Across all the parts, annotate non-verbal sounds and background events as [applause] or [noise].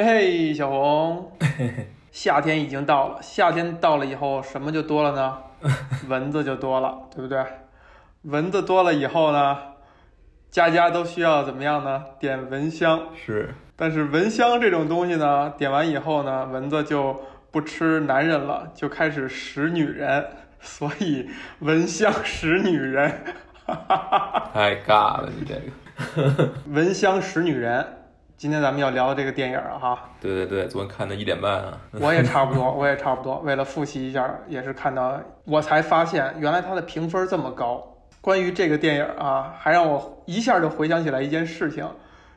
嘿嘿，小红，[laughs] 夏天已经到了，夏天到了以后，什么就多了呢？[laughs] 蚊子就多了，对不对？蚊子多了以后呢，家家都需要怎么样呢？点蚊香。是，但是蚊香这种东西呢，点完以后呢，蚊子就不吃男人了，就开始食女人，[laughs] 所以蚊香食女人。太尬了，你这个。蚊香食女人，今天咱们要聊的这个电影啊，哈，对对对，昨天看的一点半啊。[laughs] 我也差不多，我也差不多。为了复习一下，也是看到，我才发现原来它的评分这么高。关于这个电影啊，还让我一下就回想起来一件事情。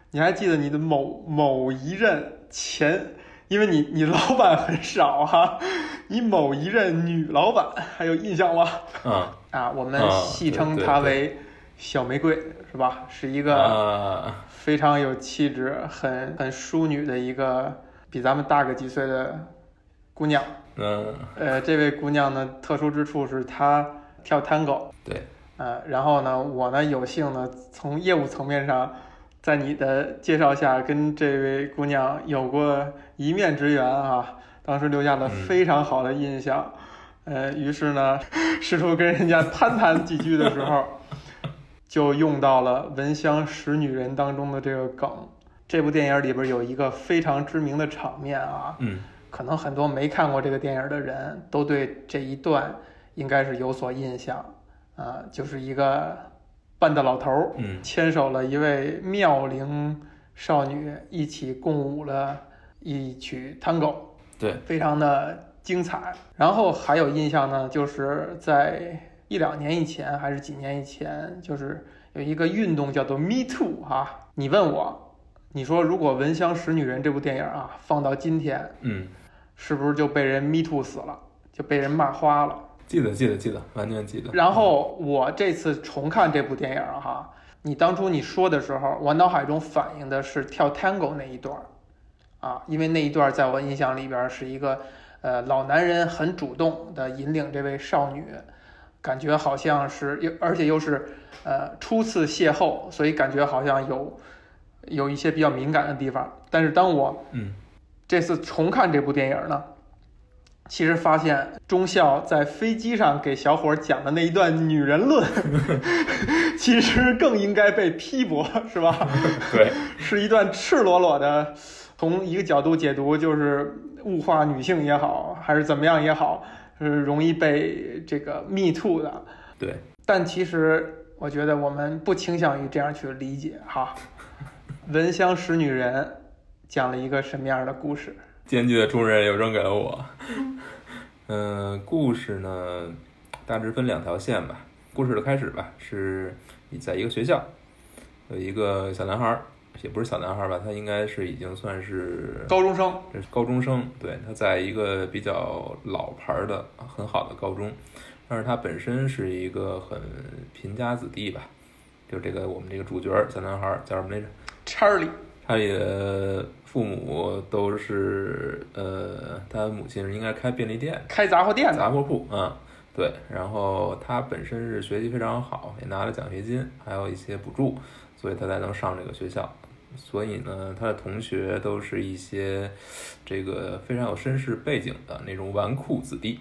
你还记得你的某某一任前，因为你你老板很少哈、你某一任女老板还有印象吗？嗯啊，我们啊戏称她为小玫瑰，是吧？是一个啊，非常有气质、很很淑女的一个比咱们大个几岁的姑娘。嗯，呃，这位姑娘呢，特殊之处是她跳 tango，对，呃，然后呢，我呢有幸呢从业务层面上，在你的介绍下跟这位姑娘有过一面之缘啊，当时留下了嗯非常好的印象。呃，于是呢，试图跟人家攀谈几句的时候，[laughs] 就用到了《闻香识女人》当中的这个梗。这部电影里边有一个非常知名的场面啊，嗯。可能很多没看过这个电影的人都对这一段应该是有所印象。啊、就是一个半大老头儿嗯。牵手了一位妙龄少女，一起共舞了一曲 tango，对，非常的精彩。然后还有印象呢，就是在一两年以前还是几年以前，就是有一个运动叫做 Me Too 哈、你问我，你说如果《闻香识女人》这部电影啊放到今天，嗯，是不是就被人 me too 死了，就被人骂花了？记得记得记得，完全记得。然后我这次重看这部电影啊哈，你当初你说的时候，我脑海中反映的是跳 tango 那一段儿啊，因为那一段儿在我印象里边儿是一个呃老男人很主动的引领这位少女，感觉好像是又而且又是呃初次邂逅，所以感觉好像有有一些比较敏感的地方。但是当我嗯这次重看这部电影呢，其实发现中校在飞机上给小伙讲的那一段女人论，[laughs] 其实更应该被批驳，是吧？[laughs] 对，是一段赤裸裸的，从一个角度解读，就是物化女性也好，还是怎么样也好，是容易被这个 me too 的。对，但其实我觉得我们不倾向于这样去理解哈。[laughs] 闻香识女人讲了一个什么样的故事？艰巨的重任又扔给了我。嗯、故事呢，大致分两条线吧。故事的开始吧，是你在一个学校，有一个小男孩儿，也不是小男孩儿吧，他应该是已经算是高中生，这是高中生，对，他在一个比较老牌儿的很好的高中，但是他本身是一个很贫家子弟吧，就这个我们这个主角儿小男孩儿叫什么来着？查理，的父母都是呃，他母亲应该开便利店、开杂货店的，杂货铺啊、对。然后他本身是学习非常好，也拿了奖学金，还有一些补助，所以他才能上这个学校。所以呢，他的同学都是一些这个非常有绅士背景的那种纨绔子弟。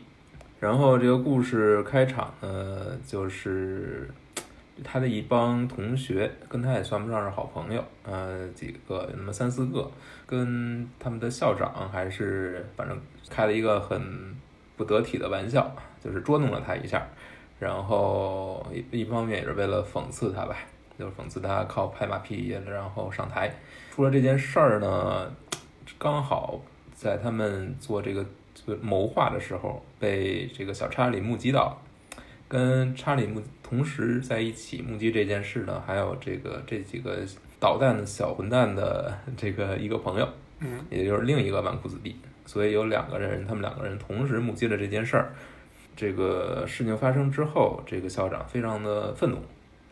然后这个故事开场呢，就是他的一帮同学，跟他也算不上是好朋友，呃，几个有那么三四个，跟他们的校长还是反正开了一个很不得体的玩笑，就是捉弄了他一下，然后一一方面也是为了讽刺他吧，就是讽刺他靠拍马屁然后上台。出了这件事儿呢，刚好在他们做这个这个谋划的时候，被这个小查理目击到了。跟查理目同时在一起目击这件事呢，还有这个这几个捣蛋的小混蛋的这个一个朋友，嗯，也就是另一个纨绔子弟，所以有两个人，他们两个人同时目击了这件事儿。这个事情发生之后，这个校长非常的愤怒，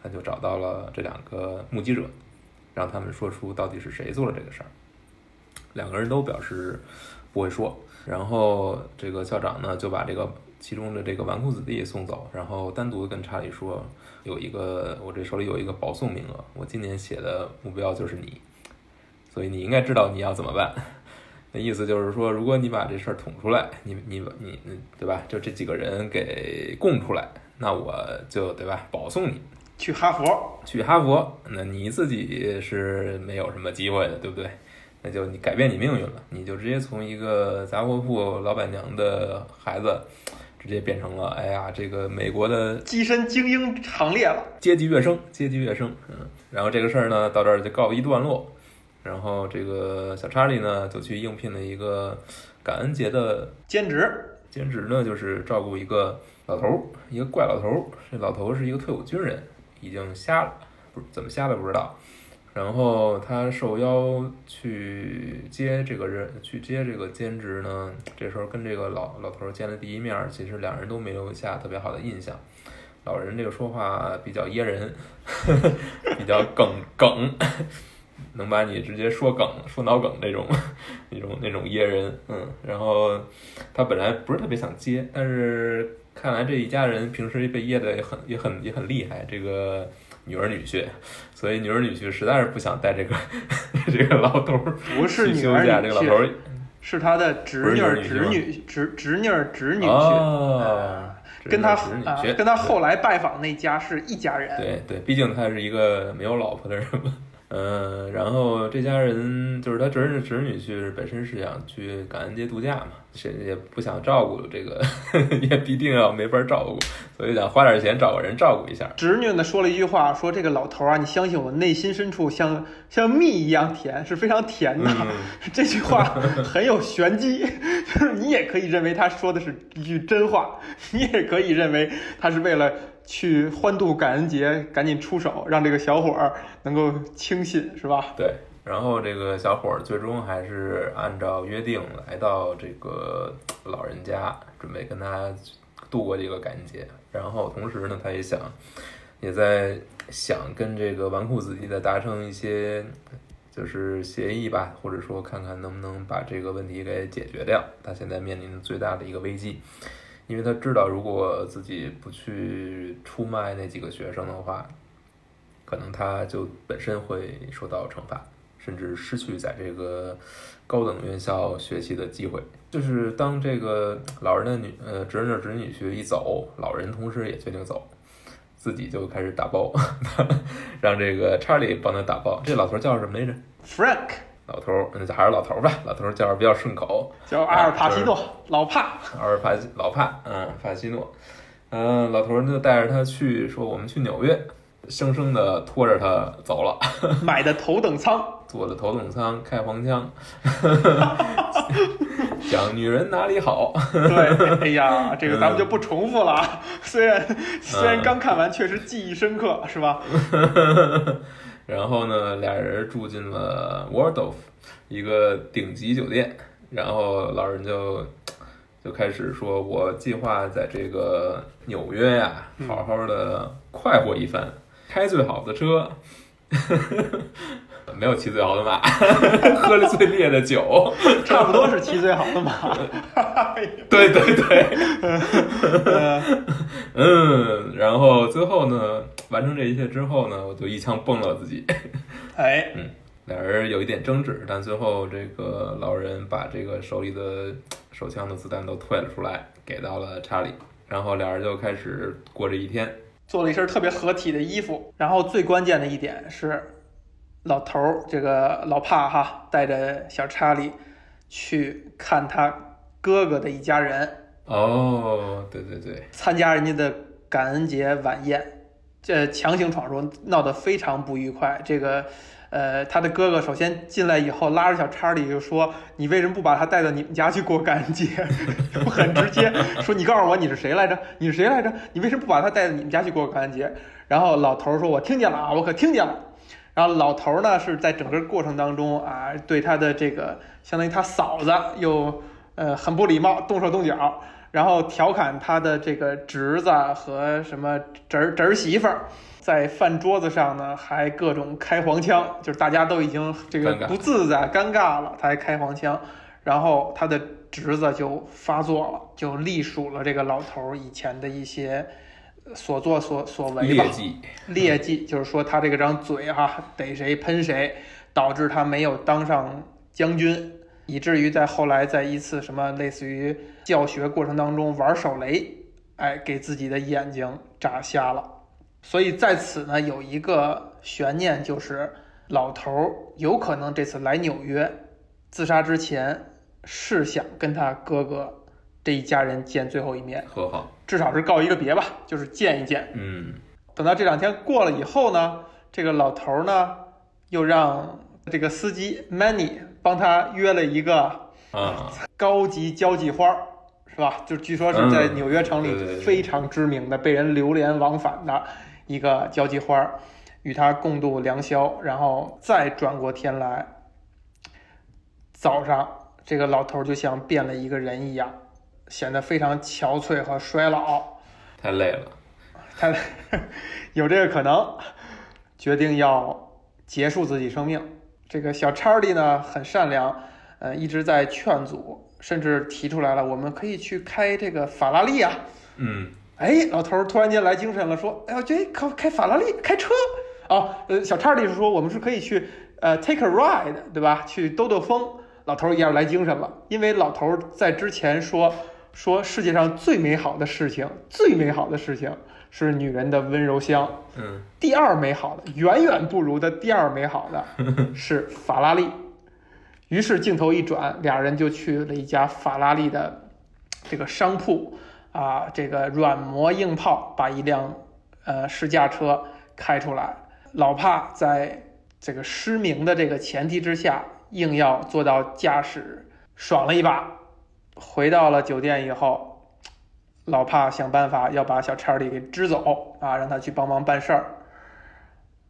他就找到了这两个目击者，让他们说出到底是谁做了这个事儿。两个人都表示不会说，然后这个校长呢就把这个其中的这个纨绔子弟送走，然后单独跟查理说，有一个我这手里有一个保送名额，我今年写的目标就是你，所以你应该知道你要怎么办。那意思就是说，如果你把这事儿捅出来，你你你你对吧？就这几个人给供出来，那我就对吧，保送你去哈佛，去哈佛，那你自己是没有什么机会的，对不对？那就你改变你命运了，你就直接从一个杂货铺老板娘的孩子，直接变成了哎呀，这个美国的跻身精英行列了，阶级跃升，阶级跃升，嗯，然后这个事儿呢，到这儿就告一段落。然后这个小查理呢，就去应聘了一个感恩节的兼职，兼职呢就是照顾一个老头儿，一个怪老头儿。这老头是一个退伍军人，已经瞎了，不怎么瞎了不知道。然后他受邀去接这个人，去接这个兼职呢。这时候跟这个老老头见了第一面，其实两人都没留下特别好的印象。老人这个说话比较噎人，[laughs] 比较梗梗，能把你直接说梗、说脑梗那种、[laughs] 那种、那种噎人。嗯，然后他本来不是特别想接，但是看来这一家人平时被噎的也很、也很、也很厉害。这个。女儿女婿，所以女儿女婿实在是不想带这个 [laughs] 这个老头儿不是女儿女婿，这个老头儿是他的侄女儿侄女侄侄女儿侄女婿，跟他跟他后来拜访那家是一家人。对对，毕竟他是一个没有老婆的人嘛。嗯，然后这家人就是他侄儿侄女婿，本身是想去感恩节度假嘛，谁也不想照顾这个，呵 [laughs] 呵也必定要没法照顾，所以想花点钱找个人照顾一下。侄女呢说了一句话，说这个老头啊，你相信我，内心深处像像蜜一样甜，是非常甜的。[laughs] 这句话很有玄机，[laughs] 就是你也可以认为他说的是一句真话，你也可以认为他是为了。去欢度感恩节，赶紧出手，让这个小伙儿能够清信，是吧？对。然后这个小伙儿最终还是按照约定来到这个老人家，准备跟他度过这个感恩节。然后同时呢，他也想，也在想跟这个纨绔子弟的达成一些就是协议吧，或者说看看能不能把这个问题给解决掉。他现在面临的最大的一个危机。因为他知道，如果自己不去出卖那几个学生的话，可能他就本身会受到惩罚，甚至失去在这个高等院校学习的机会。就是当这个老人的女呃侄女侄女婿一走，老人同时也决定走，自己就开始打包，[laughs] 让这个查理帮他打包。这老头叫什么来着？Frank。老头儿，那就还是老头儿吧。老头儿叫着比较顺口，叫阿尔帕西诺，老帕。阿尔帕西，老帕，嗯，帕西诺。嗯，老头儿就带着他去，说我们去纽约，生生的拖着他走了。买的头等舱，[laughs] 坐的头等舱，开黄腔，[laughs] 讲女人哪里好。对，哎呀，这个咱们就不重复了。虽然虽然刚看完，确实记忆深刻，是吧？[laughs] 然后呢，俩人住进了 Waldorf，一个顶级酒店。然后老人就就开始说：“我计划在这个纽约呀，好好的快活一番，开最好的车。[laughs] ”没有骑最好的马，喝了最烈的酒，[laughs] 差不多是骑最好的马。[laughs] 对对对，嗯，然后最后呢，完成这一切之后呢，我就一枪崩了自己。哎，嗯，俩人有一点争执，但最后这个老人把这个手里的手枪的子弹都退了出来，给到了查理，然后俩人就开始过这一天，做了一身特别合体的衣服，然后最关键的一点是。老头儿，这个老帕哈带着小查理去看他哥哥的一家人。哦，对对对，参加人家的感恩节晚宴，这强行闯入，闹得非常不愉快。这个，呃，他的哥哥首先进来以后，拉着小查理就说：“你为什么不把他带到你们家去过感恩节？” [laughs] 很直接说：“你告诉我你是谁来着？你是谁来着？你为什么不把他带到你们家去过感恩节？”然后老头儿说：“我听见了啊，我可听见了。”然后老头儿呢是在整个过程当中啊，对他的这个相当于他嫂子又呃很不礼貌，动手动脚，然后调侃他的这个侄子和什么侄儿侄儿媳妇儿，在饭桌子上呢还各种开黄腔，就是大家都已经这个不自在、尴尬了，他还开黄腔，然后他的侄子就发作了，就隶属了这个老头儿以前的一些。所作所所为吧，劣迹。就是说他这个张嘴哈逮谁喷谁，导致他没有当上将军，以至于在后来在一次什么类似于教学过程当中玩手雷，哎，给自己的眼睛炸瞎了。所以在此呢，有一个悬念，就是老头儿有可能这次来纽约自杀之前是想跟他哥哥这一家人见最后一面，和好，至少是告一个别吧，就是见一见。嗯。等到这两天过了以后呢，这个老头儿呢又让这个司机 Manny 帮他约了一个啊，高级交际花儿，是吧？就据说是在纽约城里非常知名的、被人流连往返的一个交际花儿，与他共度良宵，然后再转过天来，早上这个老头儿就像变了一个人一样，显得非常憔悴和衰老。太累了，他有这个可能，决定要结束自己生命。这个小查理呢很善良，呃，一直在劝阻，甚至提出来了，我们可以去开这个法拉利啊。嗯哎，老头儿突然间来精神了，说：“哎呀，这开开法拉利，开车啊！”呃，小查理是说，我们是可以去呃 take a ride，对吧？去兜兜风。老头儿一下来精神了，因为老头儿在之前说说世界上最美好的事情，最美好的事情是女人的温柔乡。嗯第二美好的，远远不如的第二美好的 [laughs] 是法拉利。于是镜头一转，俩人就去了一家法拉利的这个商铺啊，这个软磨硬泡把一辆呃试驾车开出来。老帕在这个失明的这个前提之下，硬要做到驾驶，爽了一把。回到了酒店以后，老帕想办法要把小查理给支走啊，让他去帮忙办事儿。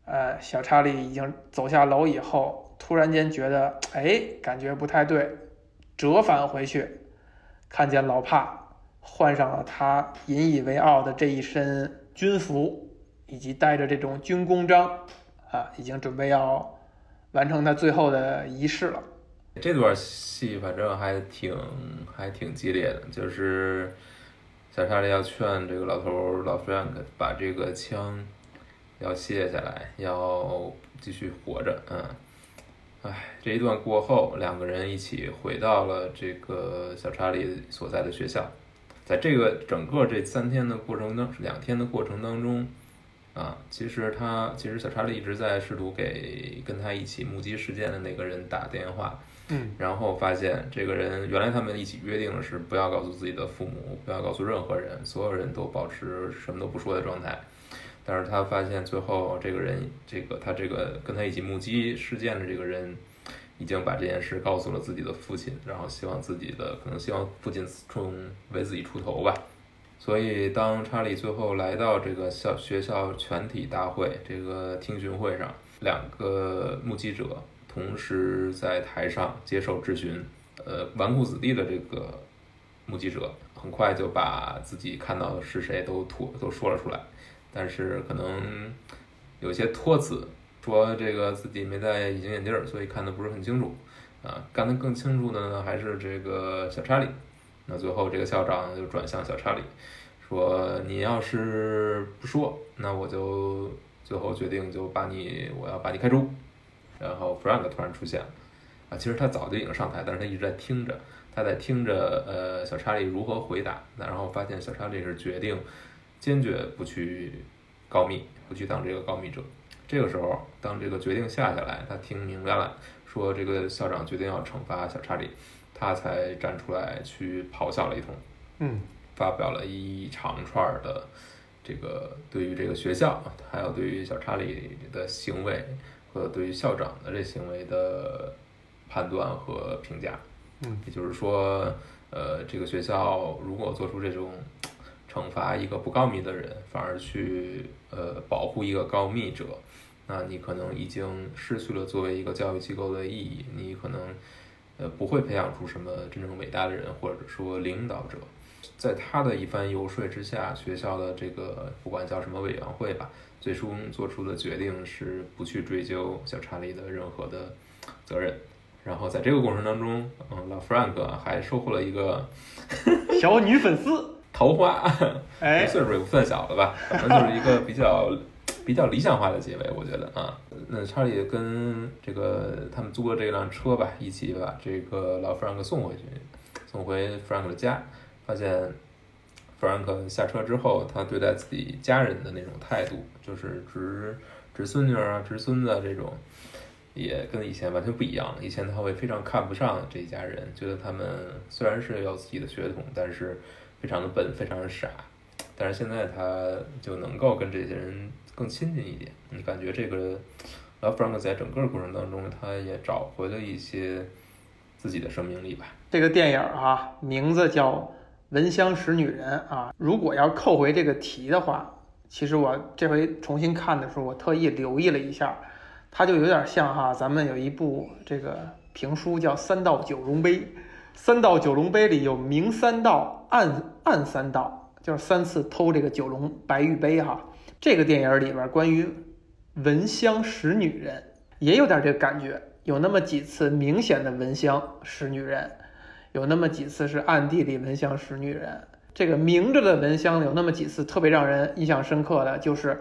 呃，小查理已经走下楼以后，突然间觉得，哎，感觉不太对，折返回去，看见老帕换上了他引以为傲的这一身军服，以及带着这种军功章，啊，已经准备要完成他最后的仪式了。这段戏反正还挺还挺激烈的，就是小查理要劝这个老头老 Frank 把这个枪要卸下来，要继续活着，嗯，唉，这一段过后，两个人一起回到了这个小查理所在的学校，在这个整个这三天的过程当两天的过程当中。啊，其实他其实小查理一直在试图给跟他一起目击事件的那个人打电话，嗯然后发现这个人原来他们一起约定的是不要告诉自己的父母，不要告诉任何人，所有人都保持什么都不说的状态。但是他发现最后这个人，这个他这个跟他一起目击事件的这个人，已经把这件事告诉了自己的父亲，然后希望自己的可能希望父亲冲为自己出头吧。所以当查理最后来到这个校学校全体大会这个听询会上，两个目击者同时在台上接受质询，呃，纨绔子弟的这个目击者很快就把自己看到的是谁都吐都说了出来，但是可能有些托词，说这个自己没戴隐形眼镜儿，所以看得不是很清楚。啊，看得更清楚的呢，还是这个小查理。那最后这个校长就转向小查理，说：“你要是不说，那我就最后决定就把你，我要把你开除。”然后 Frank 突然出现了，啊，其实他早就已经上台，但是他一直在听着，他在听着呃小查理如何回答，然后发现小查理是决定坚决不去告密，不去当这个告密者。这个时候，当这个决定下下来，他听明白了，说这个校长决定要惩罚小查理，他才站出来去咆哮了一通，嗯。发表了一长串儿的这个对于这个学校，还有对于小查理的行为和对于校长的这行为的判断和评价。嗯，也就是说，呃，这个学校如果做出这种惩罚一个不告密的人，反而去呃保护一个告密者，那你可能已经失去了作为一个教育机构的意义，你可能呃不会培养出什么真正伟大的人，或者说领导者。在他的一番游说之下，学校的这个不管叫什么委员会吧，最终做出的决定是不去追究小查理的任何的责任。然后在这个过程当中，嗯，老 Frank 还收获了一个 [laughs] 小女粉丝，[laughs] 桃花，哎，岁数也不算小了吧，反正就是一个比较比较理想化的结尾，我觉得啊，那查理跟这个他们租的这辆车吧，一起把这个老 Frank 送回去，送回 Frank 的家，发现弗兰克下车之后，他对待自己家人的那种态度，就是侄侄孙女啊、侄孙子这种，也跟以前完全不一样了。以前他会非常看不上这一家人，觉得他们虽然是有自己的血统，但是非常的笨，非常的傻。但是现在他就能够跟这些人。更亲近一点，你感觉这个老弗兰克在整个过程当中，他也找回了一些自己的生命力吧。这个电影啊，名字叫《闻香识女人》啊。如果要扣回这个题的话，其实我这回重新看的时候，我特意留意了一下，它就有点像哈，咱们有一部这个评书叫《三道九龙杯》，《三道九龙杯》里有明三道、暗暗三道，就是三次偷这个九龙白玉杯哈。这个电影里边关于闻香识女人，也有点这个感觉，有那么几次明显的闻香识女人，有那么几次是暗地里闻香识女人。这个明着的闻香有那么几次特别让人印象深刻的就是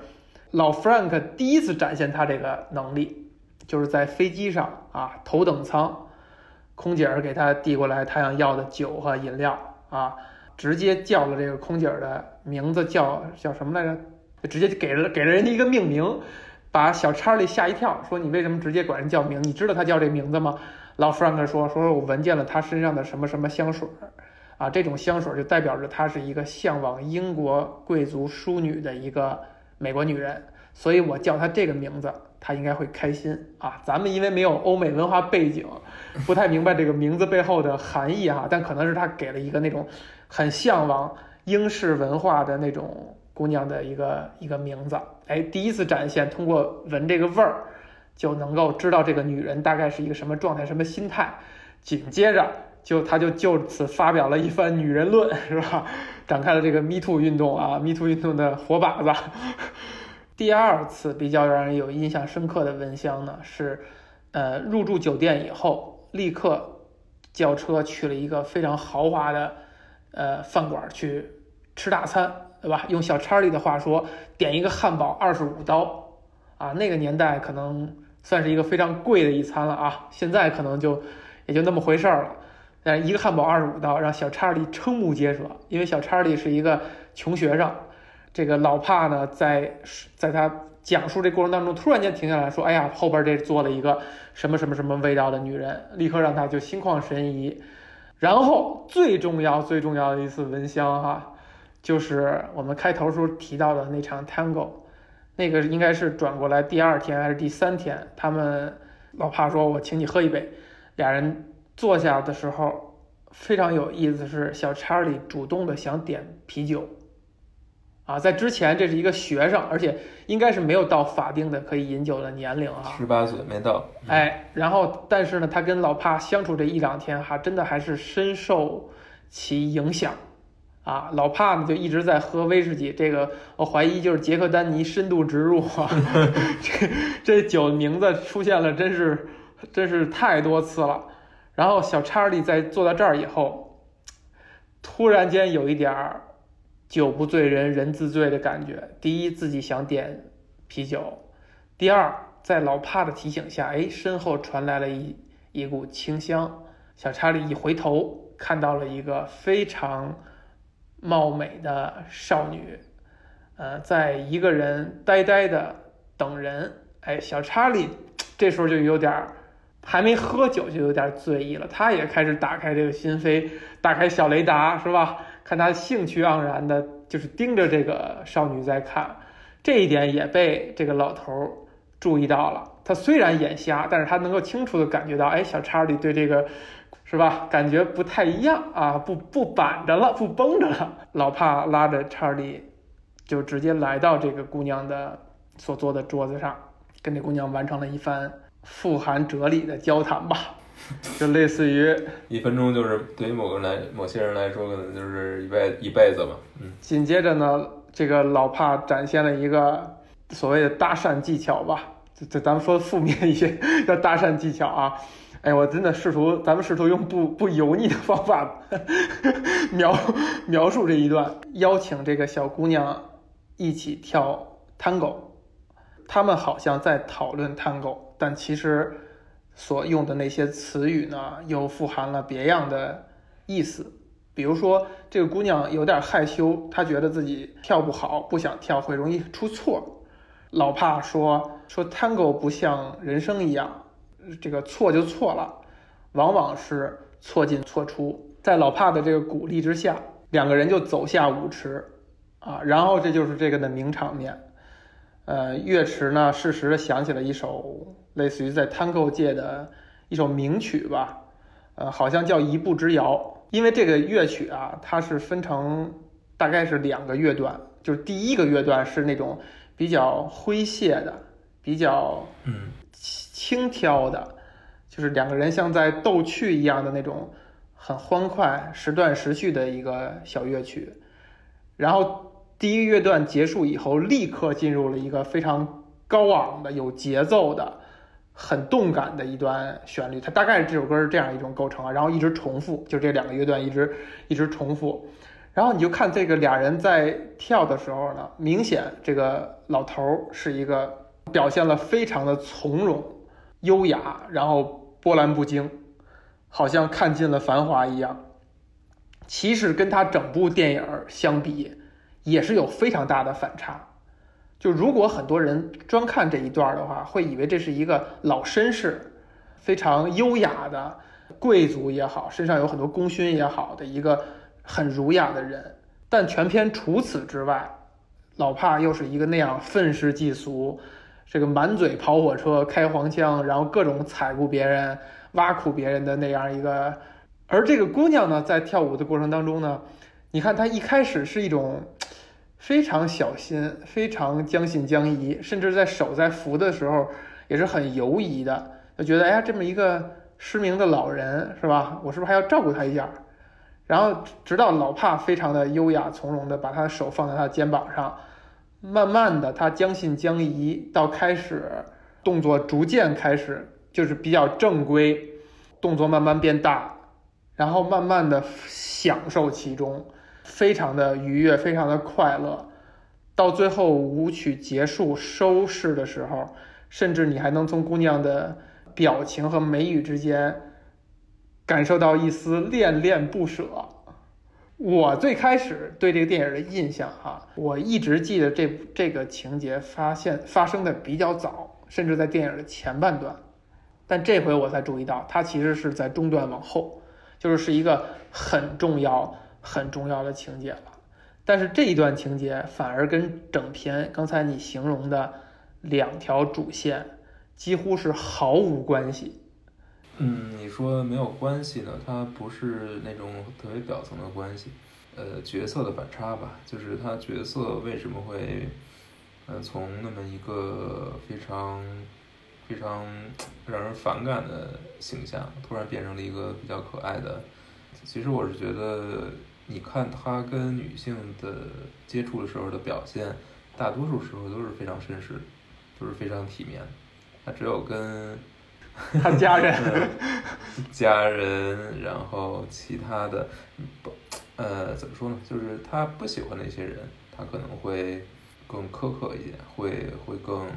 老 Frank 第一次展现他这个能力，就是在飞机上啊头等舱，空姐儿给他递过来他想要的酒和饮料啊，直接叫了这个空姐儿的名字叫叫什么来着？直接给了给了人家一个命名，把小查理吓一跳，说你为什么直接管人叫名？你知道他叫这名字吗？老弗兰克说，说我闻见了他身上的什么什么香水儿，啊，这种香水就代表着他是一个向往英国贵族淑女的一个美国女人，所以我叫他这个名字，他应该会开心啊。咱们因为没有欧美文化背景，不太明白这个名字背后的含义哈，但可能是他给了一个那种很向往英式文化的那种。姑娘的一个一个名字，哎，第一次展现，通过闻这个味儿，就能够知道这个女人大概是一个什么状态、什么心态。紧接着，就他就就此发表了一番女人论，是吧？[laughs] 展开了这个 Me Too 运动啊，Me Too 运动的活靶子。[laughs] 第二次比较让人有印象深刻的闻香呢，是，呃，入住酒店以后，立刻叫车去了一个非常豪华的，呃，饭馆去吃大餐。对吧？用小查理的话说，点一个汉堡二十五刀，啊，那个年代可能算是一个非常贵的一餐了啊。现在可能就也就那么回事儿了。但是一个汉堡二十五刀，让小查理瞠目结舌，因为小查理是一个穷学生。这个老帕呢，在在他讲述这过程当中，突然间停下来说：“哎呀，后边这坐了一个什么什么什么味道的女人，立刻让他就心旷神怡。”然后最重要最重要的一次闻香哈。就是我们开头时候提到的那场 Tango，那个应该是转过来第二天还是第三天，他们老帕说：“我请你喝一杯。”俩人坐下的时候非常有意思，是小查理主动的想点啤酒，啊，在之前这是一个学生，而且应该是没有到法定的可以饮酒的年龄啊，十八岁没到。哎，然后但是呢，他跟老帕相处这一两天哈，真的还是深受其影响。啊，老帕呢就一直在喝威士忌，这个我怀疑就是杰克丹尼深度植入啊，[laughs] 这这酒名字出现了，真是真是太多次了。然后小查理在坐到这儿以后，突然间有一点儿酒不醉人人自醉的感觉。第一，自己想点啤酒；第二，在老帕的提醒下，哎，身后传来了一一股清香。小查理一回头，看到了一个非常。貌美的少女，呃，在一个人呆呆的等人。哎，小查理这时候就有点儿，还没喝酒就有点醉意了。他也开始打开这个心扉，打开小雷达，是吧？看他兴趣盎然的，就是盯着这个少女在看。这一点也被这个老头注意到了。他虽然眼瞎，但是他能够清楚的感觉到，哎，小查理对这个。是吧？感觉不太一样啊，不不板着了，不绷着了。老帕拉着查理，就直接来到这个姑娘的所坐的桌子上，跟这姑娘完成了一番富含哲理的交谈吧。[laughs] 就类似于一分钟，就是对于某个人来，某些人来说，可能就是一辈一辈子吧。嗯。紧接着呢，这个老帕展现了一个所谓的搭讪技巧吧，这这咱们说负面一些，[laughs] 叫搭讪技巧啊。哎，我真的试图，咱们试图用不不油腻的方法 [laughs] 描描述这一段，邀请这个小姑娘一起跳 tango，他们好像在讨论 Tango，但其实所用的那些词语呢，又富含了别样的意思。比如说，这个姑娘有点害羞，她觉得自己跳不好，不想跳，会容易出错。老帕说说 Tango 不像人生一样，这个错就错了，往往是错进错出。在老帕的这个鼓励之下，两个人就走下舞池，啊，然后这就是这个的名场面。呃，乐池呢，适时的响起了一首类似于在 Tango 界的一首名曲吧，呃，好像叫《一步之遥》。因为这个乐曲啊，它是分成大概是两个乐段，就是第一个乐段是那种比较诙谐的、比较嗯轻佻的，就是两个人像在逗趣一样的那种很欢快、时断时续的一个小乐曲。然后第一个乐段结束以后，立刻进入了一个非常高昂的、有节奏的。很动感的一段旋律，它大概这首歌是这样一种构成啊，然后一直重复，就这两个乐段一直一直重复，然后你就看这个俩人在跳的时候呢，明显这个老头儿是一个表现了非常的从容、优雅，然后波澜不惊，好像看尽了繁华一样。其实跟他整部电影相比，也是有非常大的反差。就如果很多人专看这一段的话，会以为这是一个老绅士，非常优雅的贵族也好，身上有很多功勋也好的一个很儒雅的人。但全片除此之外，老帕又是一个那样愤世嫉俗，这个满嘴跑火车、开黄腔，然后各种踩过别人、挖苦别人的那样一个。而这个姑娘呢，在跳舞的过程当中呢，你看她一开始是一种。非常小心，非常将信将疑，甚至在手在扶的时候也是很犹疑的，就觉得哎呀，这么一个失明的老人是吧？我是不是还要照顾他一下？然后直到老帕非常的优雅从容的把他的手放在他的肩膀上，慢慢的他将信将疑，到开始动作逐渐开始就是比较正规，动作慢慢变大，然后慢慢的享受其中。非常的愉悦，非常的快乐，到最后舞曲结束收视的时候，甚至你还能从姑娘的表情和眉宇之间感受到一丝恋恋不舍。我最开始对这个电影的印象哈，我一直记得这这个情节发现发生的比较早，甚至在电影的前半段，但这回我才注意到，它其实是在中段往后，就是是一个很重要。很重要的情节了，但是这一段情节反而跟整篇刚才你形容的两条主线几乎是毫无关系。嗯，你说没有关系呢？它不是那种特别表层的关系，呃，角色的反差吧，就是他角色为什么会，呃，从那么一个非常非常 [tsk] 让人反感的形象，突然变成了一个比较可爱的。其实我是觉得。你看他跟女性的接触的时候的表现，大多数时候都是非常绅士，都是非常体面。他只有跟 [laughs] 他家人、[laughs] 家人，然后其他的不，呃，怎么说呢？就是他不喜欢那些人，他可能会更苛刻一点，会会更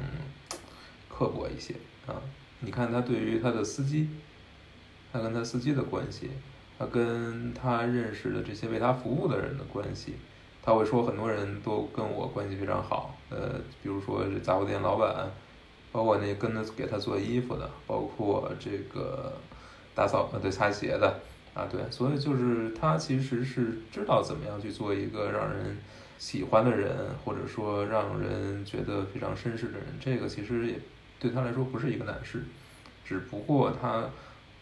刻薄一些啊。你看他对于他的司机，他跟他司机的关系。他跟他认识的这些为他服务的人的关系，他会说很多人都跟我关系非常好，呃，比如说这杂货店老板，包括那跟他给他做衣服的，包括这个打扫呃对擦鞋的啊对，所以就是他其实是知道怎么样去做一个让人喜欢的人，或者说让人觉得非常绅士的人，这个其实也对他来说不是一个难事，只不过他。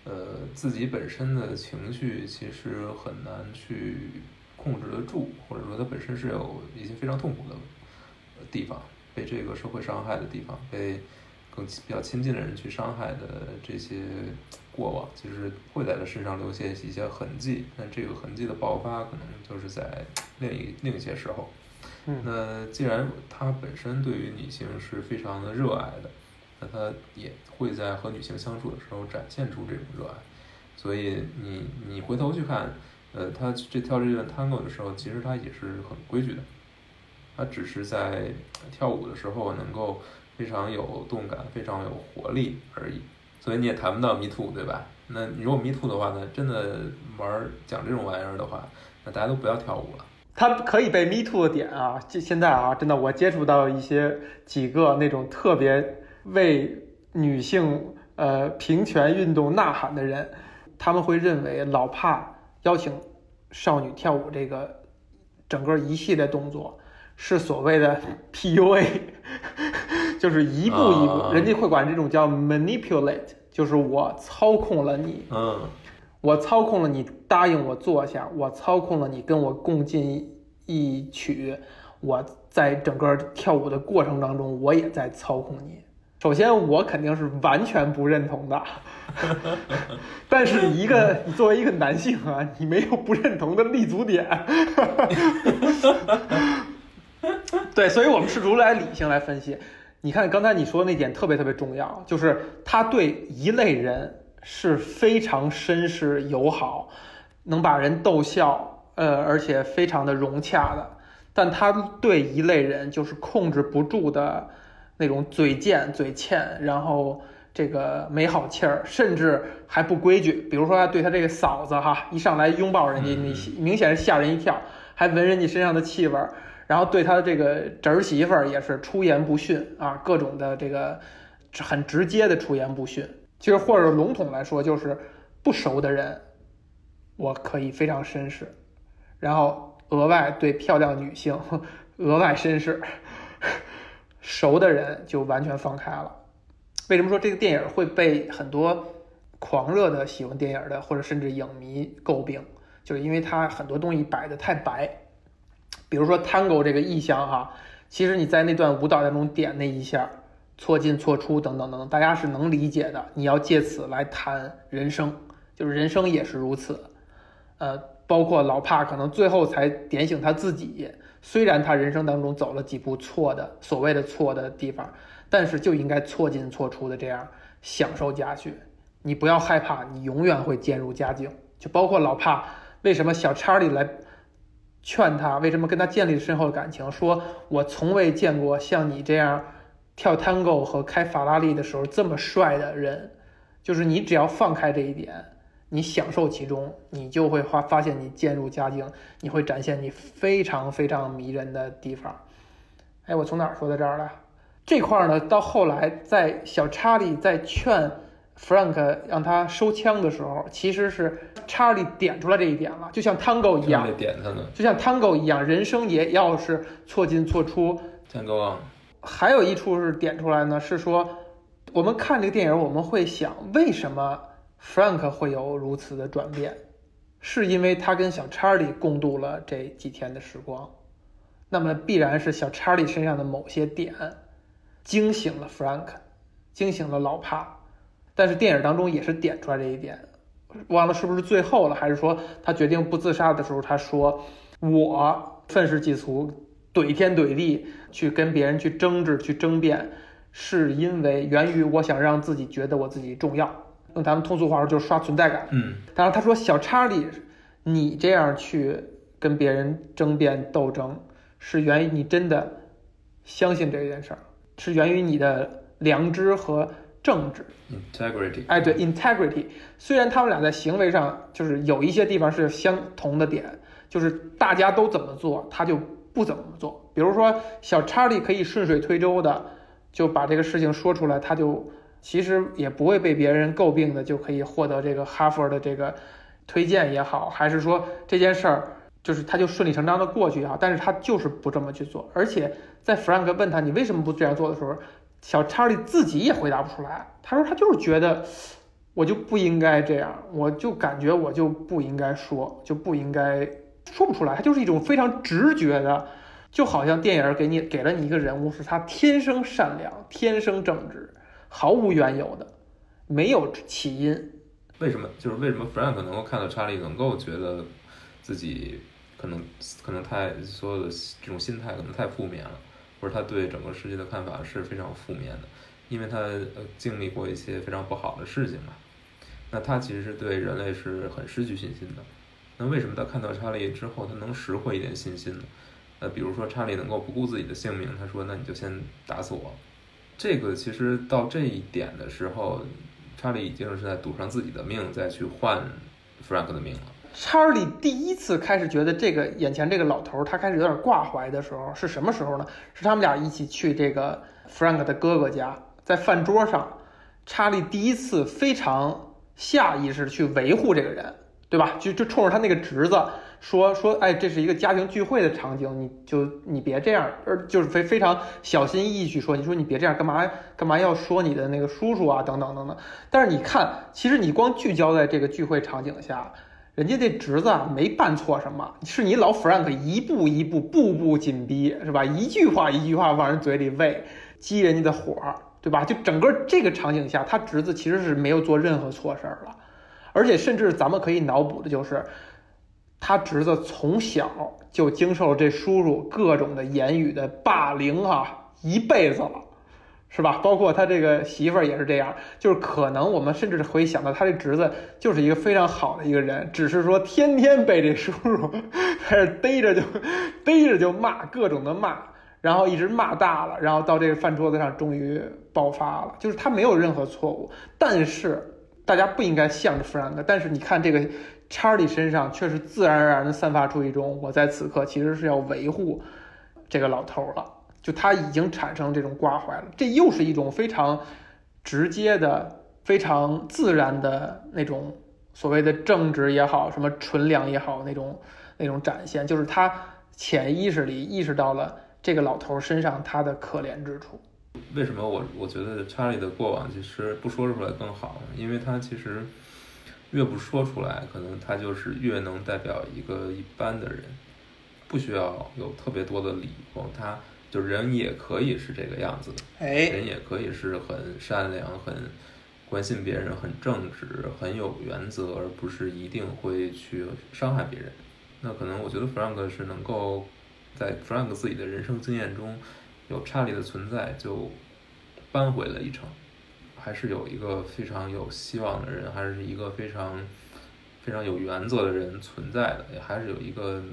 呃，自己本身的情绪其实很难去控制得住，或者说他本身是有一些非常痛苦的地方，被这个社会伤害的地方，被更比较亲近的人去伤害的这些过往，其实会在他身上留下一些痕迹。但这个痕迹的爆发，可能就是在另一另一些时候。那既然他本身对于女性是非常的热爱的。那他也会在和女性相处的时候展现出这种热爱，所以你你回头去看，呃，他这跳这段 tango 的时候，其实他也是很规矩的，他只是在跳舞的时候能够非常有动感，非常有活力而已。所以你也谈不到 Me Too，对吧？那你如果 Me Too 的话呢，真的玩讲这种玩意儿的话，那大家都不要跳舞了。它可以被 Me Too 的点啊，就现在啊，真的我接触到一些几个那种特别为女性呃平权运动呐喊的人，他们会认为老帕邀请少女跳舞这个整个一系列动作是所谓的 PUA，[laughs] 就是一步一步，啊人家会管这种叫 manipulate，就是我操控了你，嗯，我操控了你答应我坐下，我操控了你跟我共进一曲，我在整个跳舞的过程当中，我也在操控你。首先，我肯定是完全不认同的，[laughs] 但是一个你 [laughs] 作为一个男性啊，你没有不认同的立足点。[laughs] 对，所以我们试图来理性来分析。你看刚才你说的那点特别特别重要，就是他对一类人是非常绅士友好，能把人逗笑，呃，而且非常的融洽的。但他对一类人就是控制不住的那种嘴贱、嘴欠，然后这个没好气儿，甚至还不规矩。比如说他对他这个嫂子哈，一上来拥抱人家，嗯你明显是吓人一跳，还闻人家身上的气味儿。然后对他这个侄儿媳妇儿也是出言不逊啊，各种的这个很直接的出言不逊。其实或者笼统来说，就是不熟的人，我可以非常绅士，然后额外对漂亮女性 [laughs] 额外绅士，熟的人就完全放开了。为什么说这个电影会被很多狂热的喜欢电影的或者甚至影迷诟病？就是因为它很多东西摆的太白。比如说 tango 这个意象哈，其实你在那段舞蹈当中点那一下，错进错出等等等等，大家是能理解的。你要借此来谈人生，就是人生也是如此。呃，包括老帕可能最后才点醒他自己，虽然他人生当中走了几步错的所谓的错的地方，但是就应该错进错出的这样享受下去。你不要害怕，你永远会渐入佳境。就包括老帕，为什么小查理来？劝他为什么跟他建立深厚的感情？说我从未见过像你这样跳 tango 和开法拉利的时候这么帅的人。就是你只要放开这一点，你享受其中，你就会发发现你渐入佳境，你会展现你非常非常迷人的地方。哎，我从哪儿说到这儿了？这块儿呢，到后来在小查理在劝 Frank 让他收枪的时候，其实是查理点出来这一点了，就像 tango 一样，点他呢就像 tango 一样，人生也要是错进错出。，Tango 还有一处是点出来呢，是说我们看这个电影，我们会想，为什么 Frank 会有如此的转变？是因为他跟小查理共度了这几天的时光，那么必然是小查理身上的某些点惊醒了 Frank，惊醒了老帕。但是电影当中也是点出来这一点，忘了是不是最后了，还是说他决定不自杀的时候，他说我愤世嫉俗，怼天怼地，去跟别人去争执、去争辩，是因为源于我想让自己觉得我自己重要。用咱们通俗话说，就是刷存在感。嗯，当然，他说小查理，你这样去跟别人争辩斗争，是源于你真的相信这件事儿，是源于你的良知和正直。integrity，哎，对，integrity。虽然他们俩在行为上就是有一些地方是相同的点，就是大家都怎么做，他就不怎么做。比如说，小查理可以顺水推舟的就把这个事情说出来，他就其实也不会被别人诟病的，就可以获得这个哈佛的这个推荐也好，还是说这件事儿就是他就顺理成章的过去也好，但是他就是不这么去做。而且在 Frank 问他你为什么不这样做的时候，小查理自己也回答不出来。他说他就是觉得我就不应该这样，我就感觉我就不应该说，就不应该说不出来。他就是一种非常直觉的，就好像电影给你给了你一个人物，是他天生善良、天生正直，毫无缘由的，没有起因。为什么就是为什么 Frank 能够看到查理能够觉得自己可能可能太所有的这种心态可能太负面了，或者他对整个世界的看法是非常负面的，因为他呃经历过一些非常不好的事情嘛。那他其实是对人类是很失去信心的。那为什么他看到查理之后，他能拾回一点信心呢？呃，比如说查理能够不顾自己的性命，他说：“那你就先打死我。”这个其实到这一点的时候，查理已经是在赌上自己的命，再去换 Frank 的命了。查理第一次开始觉得这个眼前这个老头，他开始有点挂怀的时候是什么时候呢？是他们俩一起去这个 Frank 的哥哥家，在饭桌上，查理第一次非常下意识去维护这个人，对吧？就就冲着他那个侄子说说，哎，这是一个家庭聚会的场景，你就你别这样，而就是非非常小心翼翼去说，你说你别这样，干嘛干嘛要说你的那个叔叔啊，等等等等。但是你看，其实你光聚焦在这个聚会场景下。人家这侄子没办错什么，是你老 Frank 一步一步、步步紧逼，是吧？一句话一句话往人嘴里喂，激人家的火，对吧？就整个这个场景下，他侄子其实是没有做任何错事儿了，而且甚至咱们可以脑补的就是，他侄子从小就经受了这叔叔各种的言语的霸凌啊，一辈子了。是吧？包括他这个媳妇儿也是这样，就是可能我们甚至会想到他这侄子就是一个非常好的一个人，只是说天天被这叔叔 [laughs] 开始逮着就 [laughs] 逮着就骂，各种的骂，然后一直骂大了，然后到这个饭桌子上终于爆发了。就是他没有任何错误，但是大家不应该向着弗兰克。但是你看这个查理身上却是自然而然的散发出一种我在此刻其实是要维护这个老头了。就他已经产生这种挂怀了，这又是一种非常直接的、非常自然的那种所谓的正直也好，什么纯良也好，那种那种展现，就是他潜意识里意识到了这个老头身上他的可怜之处。为什么我我觉得查理的过往其实不说出来更好？因为他其实越不说出来，可能他就是越能代表一个一般的人，不需要有特别多的理由，他。就人也可以是这个样子的，哎，人也可以是很善良、很关心别人、很正直、很有原则，而不是一定会去伤害别人。那可能我觉得 Frank 是能够在 Frank 自己的人生经验中有查理的存在，就扳回了一城，还是有一个非常有希望的人，还是一个非常非常有原则的人存在的，也还是有一个。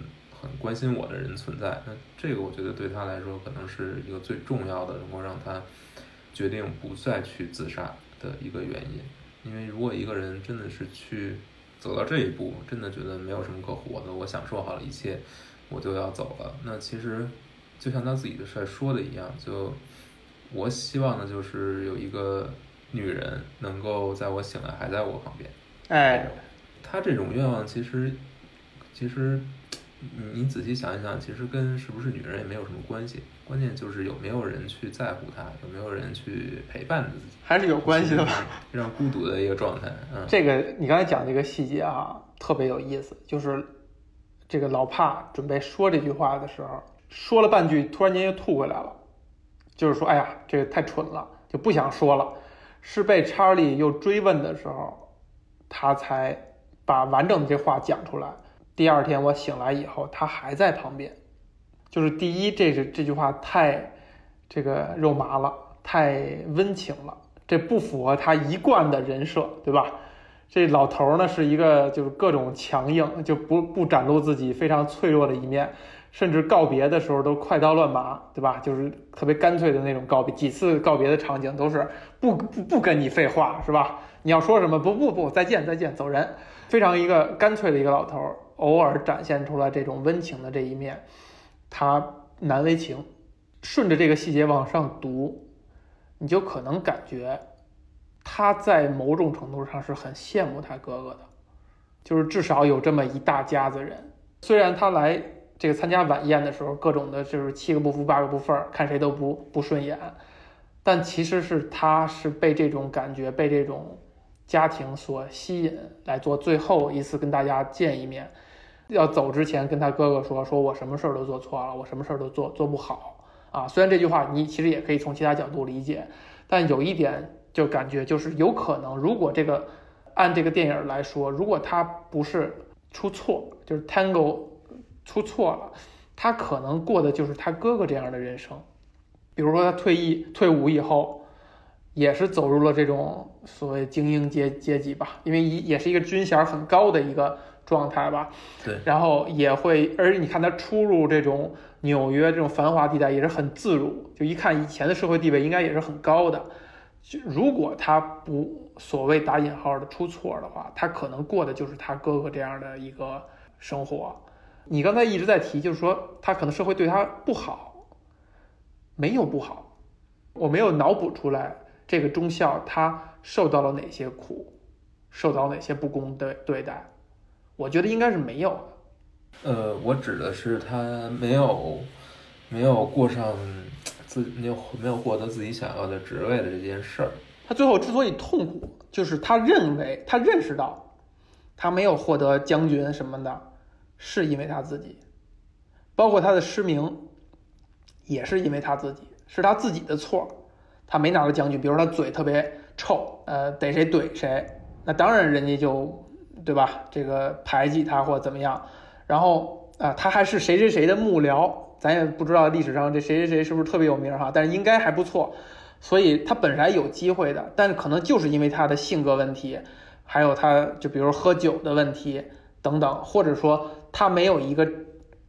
很关心我的人存在，那这个我觉得对他来说可能是一个最重要的，能够让他决定不再去自杀的一个原因。因为如果一个人真的是去走到这一步，真的觉得没有什么可活的，我享受好了一切，我就要走了。那其实就像他自己的事说的一样，就我希望的就是有一个女人能够在我醒来还在我旁边。哎，他这种愿望其实其实。你你仔细想一想，其实跟是不是女人也没有什么关系，关键就是有没有人去在乎她，有没有人去陪伴自己，还是有关系的吧？非常孤独的一个状态。嗯，这个你刚才讲这个细节啊，特别有意思，就是这个老帕准备说这句话的时候，说了半句，突然间又吐回来了，就是说，哎呀，这个太蠢了，就不想说了。是被查理又追问的时候，他才把完整的这话讲出来。第二天我醒来以后，他还在旁边。就是第一，这是这句话太这个肉麻了，太温情了，这不符合他一贯的人设，对吧？这老头呢是一个就是各种强硬，就不不展露自己非常脆弱的一面，甚至告别的时候都快刀乱麻，对吧？就是特别干脆的那种告别，几次告别的场景都是不不不跟你废话，是吧？你要说什么？不不不，再见再见，走人。非常一个干脆的一个老头儿。偶尔展现出来这种温情的这一面，他难为情。顺着这个细节往上读，你就可能感觉他在某种程度上是很羡慕他哥哥的，就是至少有这么一大家子人。虽然他来这个参加晚宴的时候，各种的就是七个不服八个不忿，看谁都不不顺眼，但其实是他是被这种感觉，被这种家庭所吸引，来做最后一次跟大家见一面。要走之前跟他哥哥说：“说我什么事儿都做错了，我什么事儿都做做不好啊。”虽然这句话你其实也可以从其他角度理解，但有一点就感觉就是有可能，如果这个按这个电影来说，如果他不是出错，就是 Tango 出错了，他可能过的就是他哥哥这样的人生。比如说他退役退伍以后，也是走入了这种所谓精英阶阶级吧，因为一也是一个军衔很高的一个。状态吧。对，然后也会，而且你看他出入这种纽约这种繁华地带也是很自如，就一看以前的社会地位应该也是很高的。就如果他不所谓打引号的出错的话，他可能过的就是他哥哥这样的一个生活。你刚才一直在提，就是说他可能社会对他不好，没有不好，我没有脑补出来这个中校他受到了哪些苦，受到哪些不公的对待，我觉得应该是没有的。呃，我指的是他没有没有过上自没有没有获得自己想要的职位的这件事儿。他最后之所以痛苦，就是他认为他认识到他没有获得将军什么的。是因为他自己，包括他的失明，也是因为他自己，是他自己的错，他没拿到将军。比如他嘴特别臭，呃，逮谁怼谁，那当然人家就，对吧？这个排挤他或怎么样。然后啊，他还是谁谁谁的幕僚，咱也不知道历史上这谁谁谁是不是特别有名哈，但是应该还不错。所以他本来有机会的，但是可能就是因为他的性格问题，还有他就比如喝酒的问题等等，或者说。他没有一个，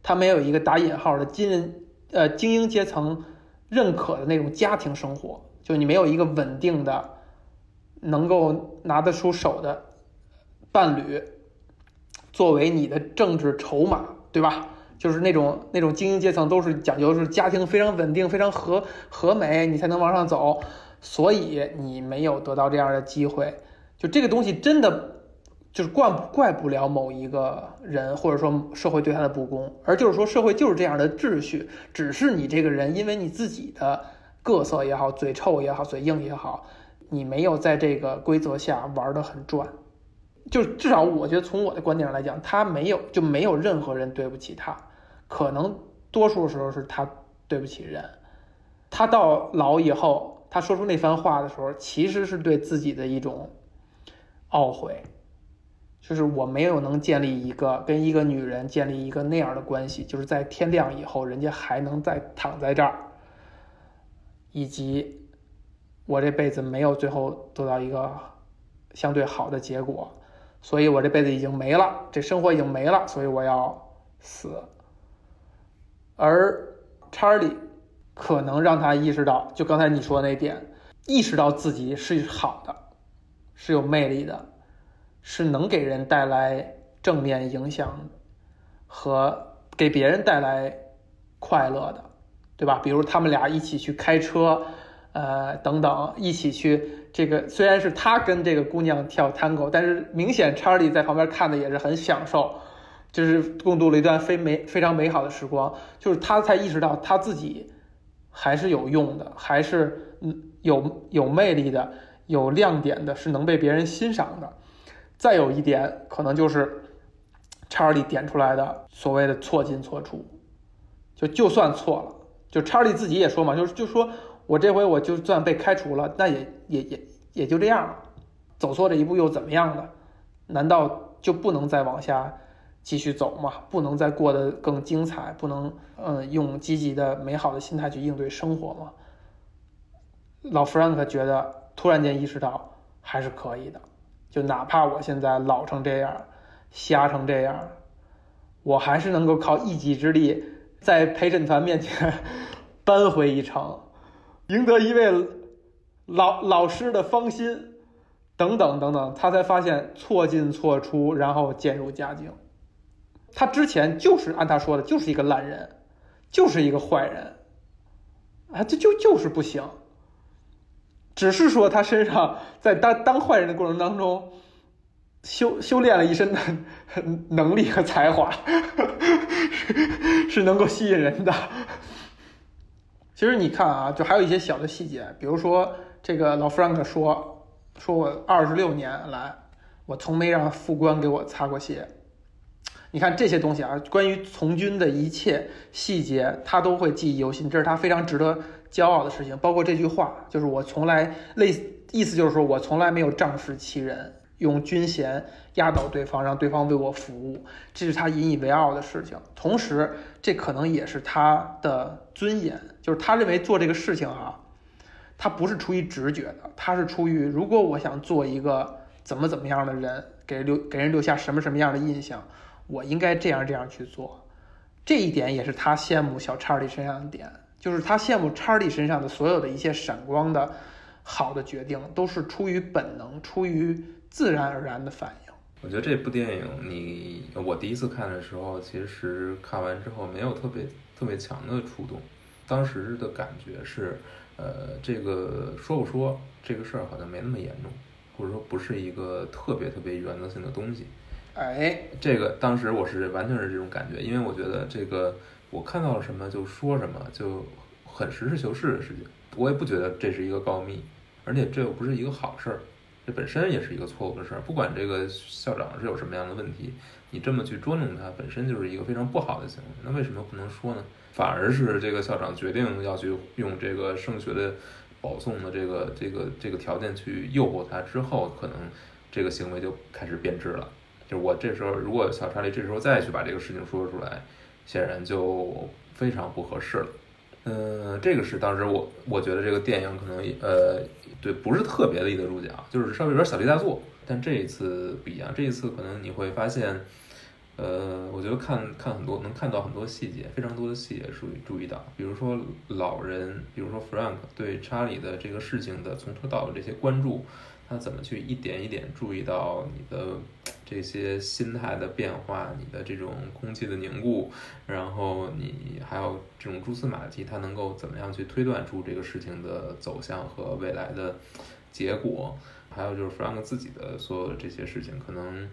他没有一个打引号的金人，呃，精英阶层认可的那种家庭生活，就你没有一个稳定的，能够拿得出手的伴侣，作为你的政治筹码，对吧？就是那种那种精英阶层都是讲究是家庭非常稳定、非常和和美，你才能往上走，所以你没有得到这样的机会，就这个东西真的。就是怪怪不了某一个人，或者说社会对他的不公，而就是说社会就是这样的秩序，只是你这个人因为你自己的各色也好，嘴臭也好，嘴硬也好，你没有在这个规则下玩得很转。就至少我觉得从我的观点上来讲，他没有就没有任何人对不起他，可能多数时候是他对不起人。他到老以后，他说出那番话的时候，其实是对自己的一种懊悔。就是我没有能建立一个跟一个女人建立一个那样的关系，就是在天亮以后，人家还能再躺在这儿，以及我这辈子没有最后得到一个相对好的结果，所以我这辈子已经没了，这生活已经没了，所以我要死。而查理可能让他意识到，就刚才你说那点，意识到自己是好的，是有魅力的。是能给人带来正面影响和给别人带来快乐的，对吧？比如他们俩一起去开车，呃，等等，一起去这个。虽然是他跟这个姑娘跳 tango，但是明显查理在旁边看的也是很享受，就是共度了一段非美非常美好的时光。就是他才意识到他自己还是有用的，还是嗯有有魅力的，有亮点的，是能被别人欣赏的。再有一点，可能就是查理点出来的所谓的错进错出，就就算错了，就查理自己也说嘛，就是就说我这回我就算被开除了，那也也也也就这样了，走错这一步又怎么样呢？难道就不能再往下继续走吗？不能再过得更精彩？不能嗯用积极的美好的心态去应对生活吗？老弗兰克觉得突然间意识到还是可以的。就哪怕我现在老成这样，瞎成这样，我还是能够靠一己之力，在陪审团面前扳回一城，赢得一位老老师的芳心，等等等等，他才发现错进错出，然后渐入佳境。他之前就是按他说的，就是一个烂人，就是一个坏人，啊，这就就是不行。只是说他身上在当当坏人的过程当中，修修炼了一身的 [laughs] 能力和才华，[laughs] 是能够吸引人的。其实你看啊，就还有一些小的细节，比如说这个老弗兰克说，说我二十六年来，我从没让副官给我擦过鞋。你看这些东西啊，关于从军的一切细节，他都会记忆犹新，这是他非常值得。骄傲的事情，包括这句话，就是我从来类意思就是说我从来没有仗势欺人，用军衔压倒对方，让对方为我服务，这是他引以为傲的事情。同时，这可能也是他的尊严，就是他认为做这个事情啊，他不是出于直觉的，他是出于如果我想做一个怎么怎么样的人，给留给人留下什么什么样的印象，我应该这样这样去做。这一点也是他羡慕小查理身上的点，就是他羡慕查理身上的所有的一些闪光的好的决定，都是出于本能，出于自然而然的反应。我觉得这部电影，你我第一次看的时候，其实看完之后没有特别特别强的触动，当时的感觉是，呃，这个说不说这个事儿好像没那么严重，或者说不是一个特别特别原则性的东西。哎，这个当时我是完全是这种感觉，因为我觉得这个我看到了什么就说什么，就很实事求是的事情。我也不觉得这是一个告密，而且这又不是一个好事儿，这本身也是一个错误的事儿。不管这个校长是有什么样的问题，你这么去捉弄他，本身就是一个非常不好的行为。那为什么不能说呢？反而是这个校长决定要去用这个升学的保送的这个这个这个条件去诱惑他之后，可能这个行为就开始变质了。就是我这时候，如果小查理这时候再去把这个事情说出来，显然就非常不合适了。嗯，这个是当时我我觉得这个电影可能呃，对，不是特别立得住脚，就是稍微有点小题大做。但这一次不一样，这一次可能你会发现，呃，我觉得看看很多能看到很多细节，非常多的细节注意注意到，比如说老人，比如说 Frank 对查理的这个事情的从头到尾这些关注。他怎么去一点一点注意到你的这些心态的变化，你的这种空气的凝固，然后你还有这种蛛丝马迹，他能够怎么样去推断出这个事情的走向和未来的结果？还有就是弗兰克自己的所有的这些事情，可能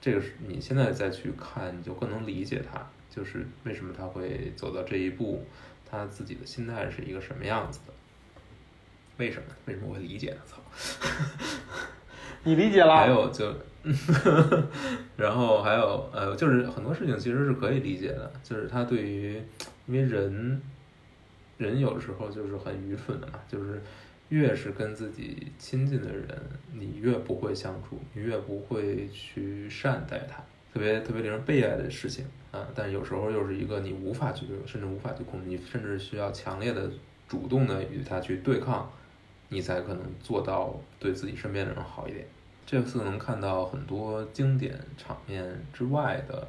这个是你现在再去看，你就更能理解他，就是为什么他会走到这一步，他自己的心态是一个什么样子的。为什么？为什么我会理解呢？操！[laughs] 你理解了？还有就，[laughs] 然后还有呃，就是很多事情其实是可以理解的，就是他对于，因为人，人有时候就是很愚蠢的嘛，就是越是跟自己亲近的人，你越不会相处，你越不会去善待他，特别特别令人悲哀的事情啊！但有时候又是一个你无法去，甚至无法去控制，你甚至需要强烈的主动的与他去对抗。你才可能做到对自己身边的人好一点。这次能看到很多经典场面之外的，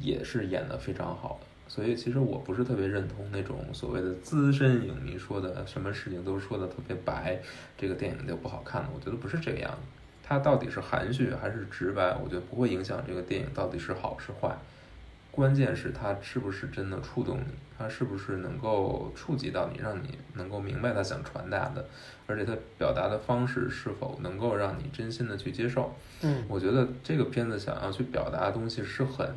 也是演得非常好的。所以其实我不是特别认同那种所谓的资深影迷说的什么事情都说的特别白，这个电影就不好看了。我觉得不是这个样子。它到底是含蓄还是直白，我觉得不会影响这个电影到底是好是坏。关键是它是不是真的触动你，它是不是能够触及到你，让你能够明白他想传达的，而且他表达的方式是否能够让你真心的去接受。嗯，我觉得这个片子想要去表达的东西是很，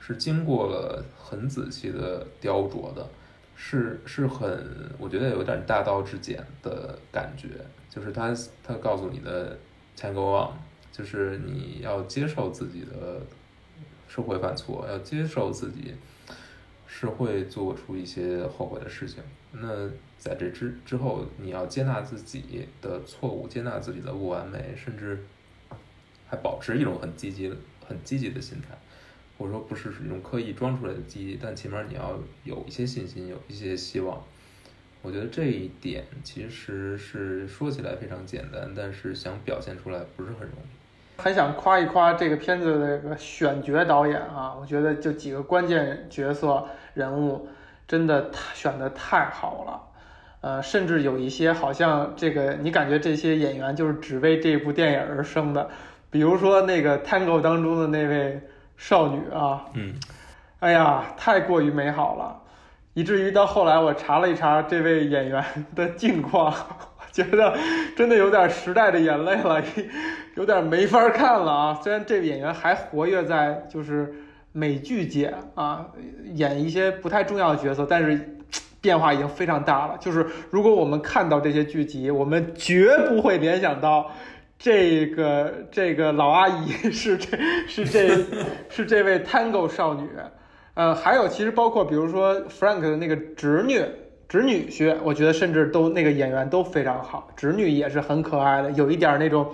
是经过了很仔细的雕琢的，是是很，我觉得有点大道至简的感觉，就是他他告诉你的 Tango on，就是你要接受自己的。是会犯错，要接受自己是会做出一些后悔的事情。那在这之之后，你要接纳自己的错误，接纳自己的不完美，甚至还保持一种很积极、很积极的心态。或者说，不是一种刻意装出来的积极，但起码你要有一些信心，有一些希望。我觉得这一点其实是说起来非常简单，但是想表现出来不是很容易。很想夸一夸这个片子的这个选角导演啊，我觉得就几个关键角色人物真的选的太好了，呃，甚至有一些好像这个你感觉这些演员就是只为这部电影而生的，比如说那个《Tango》当中的那位少女啊，嗯，哎呀，太过于美好了，以至于到后来我查了一查这位演员的近况。觉得真的有点时代的眼泪了，有点没法看了啊！[laughs] 虽然这个演员还活跃在就是美剧界啊，演一些不太重要的角色，但是变化已经非常大了。就是如果我们看到这些剧集，我们绝不会联想到这个这个老阿姨是这是这是这位 Tango 少女。呃，还有其实包括比如说 Frank 的那个侄女。侄女婿，我觉得甚至都那个演员都非常好，侄女也是很可爱的，有一点那种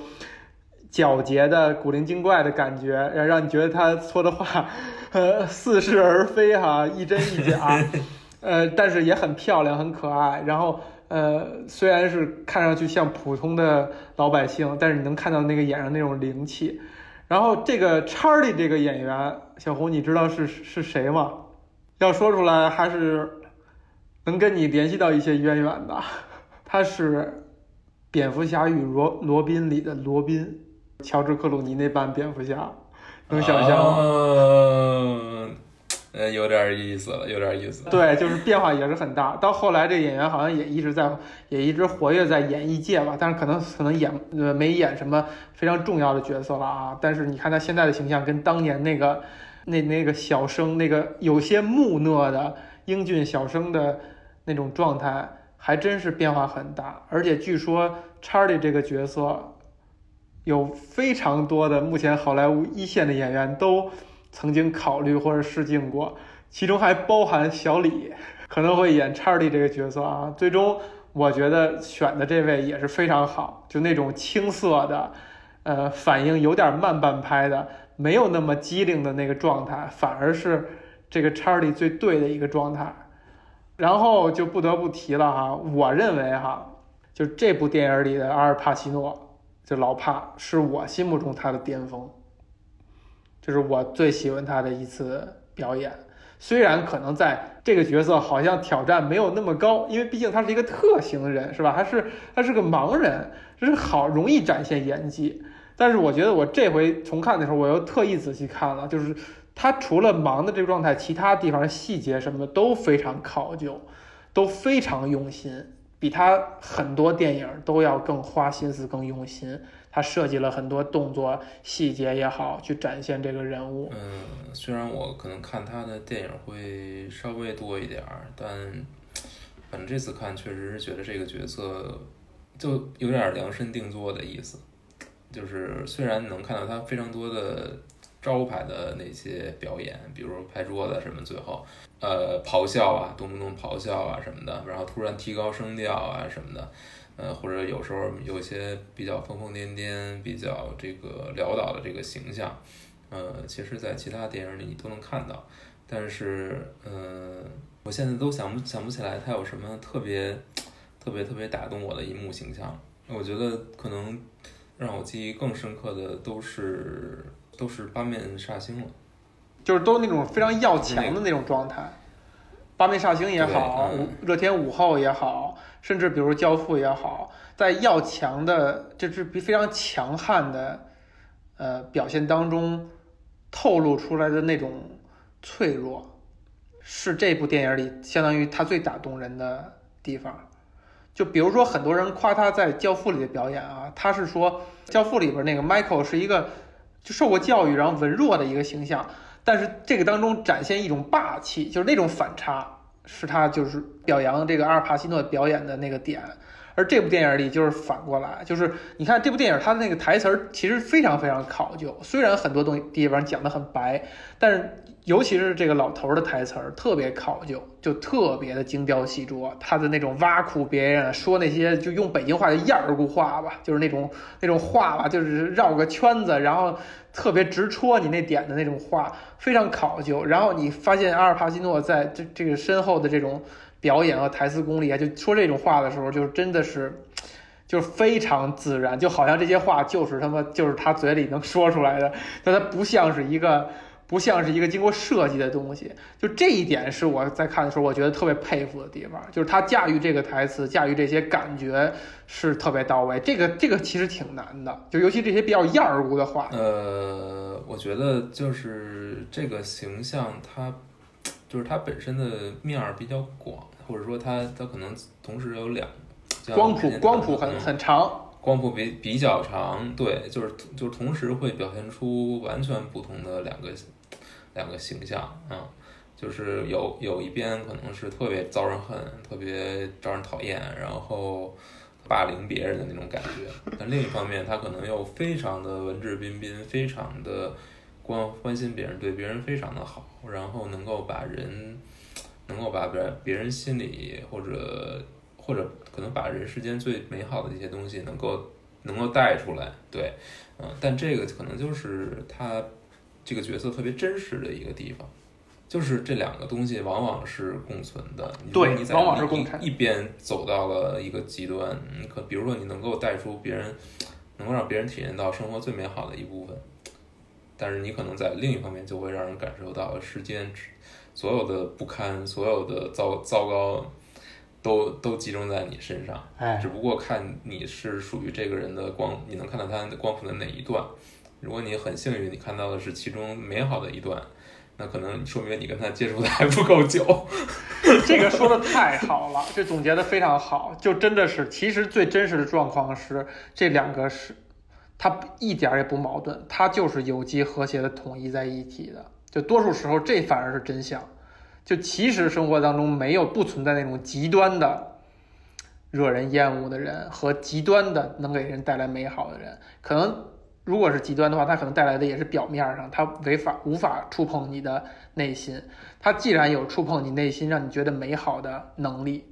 皎洁的古灵精怪的感觉，让让你觉得他说的话，呃，似是而非哈，一真一假，[laughs] 呃，但是也很漂亮，很可爱。然后，呃，虽然是看上去像普通的老百姓，但是你能看到那个眼上那种灵气。然后这个查理这个演员，小红，你知道是是谁吗？要说出来还是能跟你联系到一些渊源吧。他是《蝙蝠侠与罗罗宾》里的罗宾，乔治克鲁尼那版蝙蝠侠，能想象吗？哦呃，有点意思了，有点意思。对，就是变化也是很大。到后来，这演员好像也一直在，也一直活跃在演艺界吧，但是可能可能演呃没演什么非常重要的角色了啊。但是你看他现在的形象，跟当年那个那那个小生那个有些木讷的英俊小生的那种状态，还真是变化很大。而且据说查理这个角色，有非常多的目前好莱坞一线的演员都。曾经考虑或者试镜过，其中还包含小李可能会演查理这个角色啊。最终我觉得选的这位也是非常好，就那种青涩的，呃，反应有点慢半拍的，没有那么机灵的那个状态，反而是这个查理最对的一个状态。然后就不得不提了哈，我认为哈，就这部电影里的阿尔帕西诺，就老帕是我心目中他的巅峰。这是我最喜欢他的一次表演，虽然可能在这个角色好像挑战没有那么高，因为毕竟他是一个特型人，是吧？还是他是个盲人，这是好容易展现演技。但是我觉得我这回重看的时候，我又特意仔细看了，就是他除了忙的这个状态，其他地方细节什么的都非常考究，都非常用心，比他很多电影都要更花心思、更用心。他设计了很多动作细节也好，去展现这个人物。嗯，虽然我可能看他的电影会稍微多一点儿，但反正这次看确实是觉得这个角色就有点量身定做的意思。就是虽然能看到他非常多的招牌的那些表演，比如拍桌子什么，最后呃咆哮啊，动不动咆哮啊什么的，然后突然提高声调啊什么的。呃，或者有时候有些比较疯疯癫癫、比较这个潦倒的这个形象，呃，其实，在其他电影里你都能看到。但是，嗯，我现在都想不想不起来他有什么特别、特别、特别打动我的一幕形象。我觉得可能让我记忆更深刻的都是都是八面煞星了，就是都那种非常要强的那种状态。八面煞星也好，热天午后也好。甚至比如教父也好，在要强的，就是比非常强悍的，呃表现当中透露出来的那种脆弱，是这部电影里相当于他最打动人的地方。就比如说很多人夸他在教父里的表演啊，他是说教父里边那个 Michael 是一个就受过教育然后文弱的一个形象，但是这个当中展现一种霸气，就是那种反差。是他就是表扬这个阿尔帕西诺表演的那个点，而这部电影里就是反过来，就是你看这部电影他的那个台词儿其实非常非常考究，虽然很多东西地方讲的很白，但是尤其是这个老头的台词儿特别考究，就特别的精雕细琢，他的那种挖苦别人，说那些就用北京话的燕儿姑话吧，就是那种那种话吧，就是绕个圈子，然后。特别直戳你那点的那种话，非常考究。然后你发现阿尔帕西诺在这这个身后的这种表演和台词功力啊，就说这种话的时候，就真的是，就是非常自然，就好像这些话就是他妈就是他嘴里能说出来的，但他不像是一个。不像是一个经过设计的东西，就这一点是我在看的时候，我觉得特别佩服的地方，就是他驾驭这个台词，驾驭这些感觉是特别到位。这个这个其实挺难的，就尤其这些比较艳儿无的话。呃，我觉得就是这个形象，它就是它本身的面儿比较广，或者说它它可能同时有两光谱光谱很很长。光谱比比较长，对，就是就是同时会表现出完全不同的两个两个形象啊，就是有有一边可能是特别遭人恨，特别招人讨厌，然后霸凌别人的那种感觉，但另一方面他可能又非常的文质彬彬，非常的关关心别人，对别人非常的好，然后能够把人能够把别别人心里或者。或者可能把人世间最美好的一些东西能够能够带出来，对，嗯，但这个可能就是他这个角色特别真实的一个地方，就是这两个东西往往是共存的。你对你在往往是一共产一边走到了一个极端，你，可比如说你能够带出别人，能够让别人体验到生活最美好的一部分，但是你可能在另一方面就会让人感受到世间所有的不堪，所有的糟糟糕，都都集中在你身上。哎只不过看你是属于这个人的光，你能看到他的光谱的哪一段。如果你很幸运，你看到的是其中美好的一段，那可能说明你跟他接触的还不够久。[laughs] 这个说的太好了，这总结的非常好，就真的是，其实最真实的状况是这两个是，它一点儿也不矛盾，它就是有机和谐的统一在一起的。就多数时候，这反而是真相。就其实生活当中没有不存在那种极端的惹人厌恶的人和极端的能给人带来美好的人，可能如果是极端的话，他可能带来的也是表面上，他违法无法触碰你的内心。他既然有触碰你内心，让你觉得美好的能力，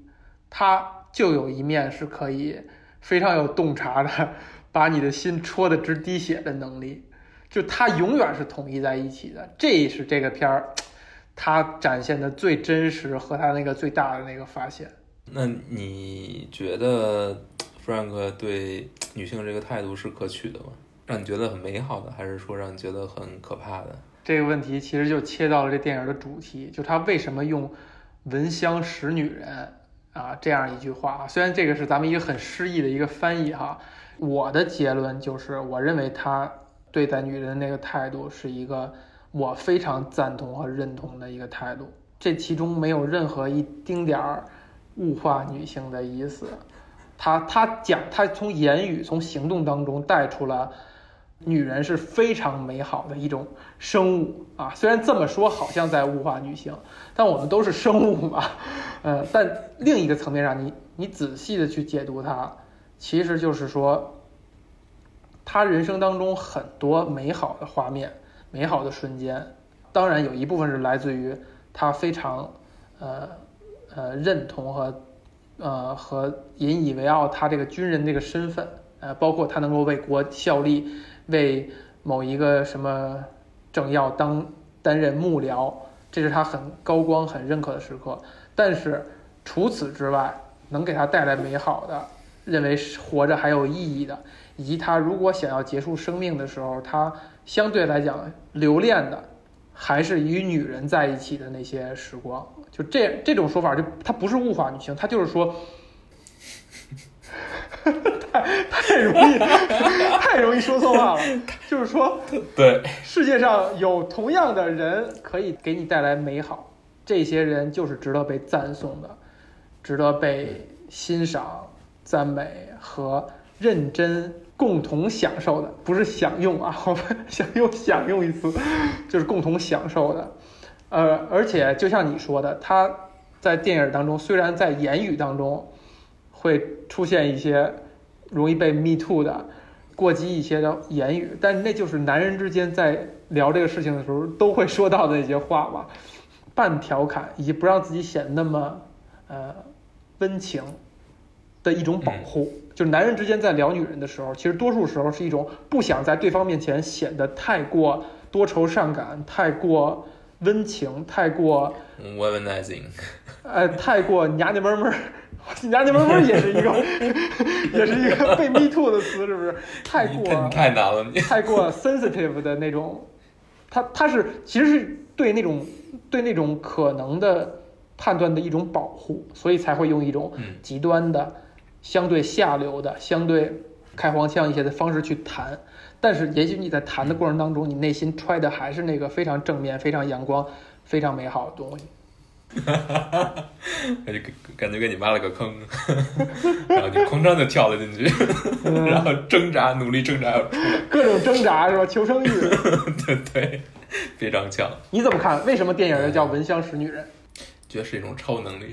他就有一面是可以非常有洞察的，把你的心戳得直滴血的能力。就他永远是统一在一起的，这是这个片儿 [tsk] 他展现的最真实和他那个最大的那个发现。那你觉得 Frank 对女性这个态度是可取的吗？让你觉得很美好的，还是说让你觉得很可怕的？这个问题其实就切到了这电影的主题，就他为什么用“闻香识女人”啊这样一句话啊？虽然这个是咱们一个很诗意的一个翻译哈，我的结论就是，我认为他对待女人的那个态度是一个我非常赞同和认同的一个态度，这其中没有任何一丁点儿物化女性的意思。他他讲，他从言语、从行动当中带出了。女人是非常美好的一种生物啊，虽然这么说好像在物化女性，但我们都是生物嘛，呃，但另一个层面上，你你仔细的去解读它，其实就是说，他人生当中很多美好的画面、美好的瞬间，当然有一部分是来自于他非常呃呃认同和呃和引以为傲他这个军人这个身份，呃，包括他能够为国效力。为某一个什么政要当担任幕僚，这是他很高光、很认可的时刻。但是除此之外，能给他带来美好的，认为活着还有意义的，以及他如果想要结束生命的时候，他相对来讲留恋的，还是与女人在一起的那些时光。就这这种说法，就他不是物化女性，他就是说。太 [laughs] 太容易，太容易说错话了。就是说，对，世界上有同样的人可以给你带来美好，这些人就是值得被赞颂的，值得被欣赏、赞美和认真共同享受的，不是享用啊，[laughs] 我们想用享用一词，就是共同享受的。呃，而且就像你说的，他在电影当中，虽然在言语当中。会出现一些容易被 me too 的过激一些的言语，但那就是男人之间在聊这个事情的时候都会说到的那些话吧，半调侃以及不让自己显得那么呃温情的一种保护。就是男人之间在聊女人的时候，其实多数时候是一种不想在对方面前显得太过多愁善感、太过温情、太过 womanizing，呃，太过娘娘们们。娘娘们们也是一个，[laughs] 也是一个被 me too 的词，是不是？太过太难了，太过 sensitive 的那种，他他是其实是对那种对那种可能的判断的一种保护，所以才会用一种极端的、相对下流的、相对开黄腔一些的方式去谈。但是也许你在谈的过程当中，你内心揣的还是那个非常正面、非常阳光、非常美好的东西。哈哈哈！感觉感觉给你挖了个坑，[laughs] 然后你哐当就跳了进去，[laughs] 然后挣扎，努力挣扎要出来，各种挣扎是吧？求生欲，[laughs] 对对，非常强。你怎么看？为什么电影要叫《闻香识女人》？觉得是一种超能力。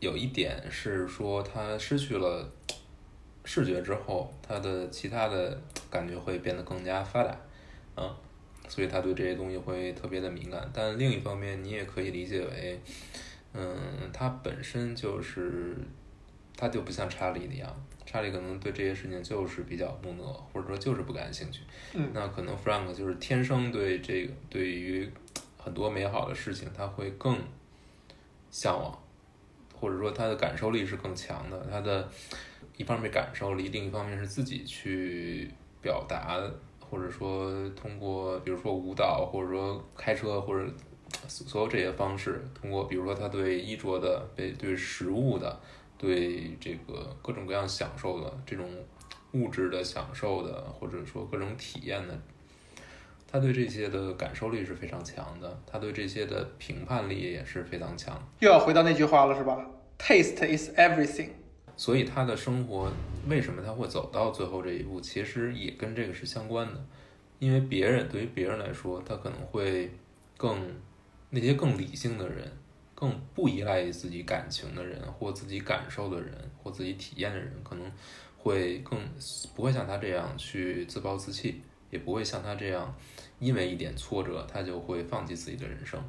有一点是说，他失去了视觉之后，他的其他的感觉会变得更加发达，嗯。所以他对这些东西会特别的敏感，但另一方面，你也可以理解为，嗯，他本身就是，他就不像查理那样，查理可能对这些事情就是比较木讷，或者说就是不感兴趣。嗯。那可能 Frank 就是天生对这个对于很很多美好的事情，他会更向往，或者说他的感受力是更强的。他的一方面感受力，另一方面是自己去表达，或者说通过比如说舞蹈，或者说开车，或者所有这些方式，通过比如说他对衣着的、对对食物的、对这个各种各样享受的这种物质的享受的，或者说各种体验的。他对这些的感受力是非常强的，他对这些的评判力也是非常强。又要回到那句话了，是吧？Taste is everything。所以他的生活为什么他会走到最后这一步，其实也跟这个是相关的。因为别人对于别人来说，他可能会更那些更理性的人，更不依赖于自己感情的人，或自己感受的人，或自己体验的人，可能会更不会像他这样去自暴自弃。也不会像他这样，因为一点挫折，他就会放弃自己的人生。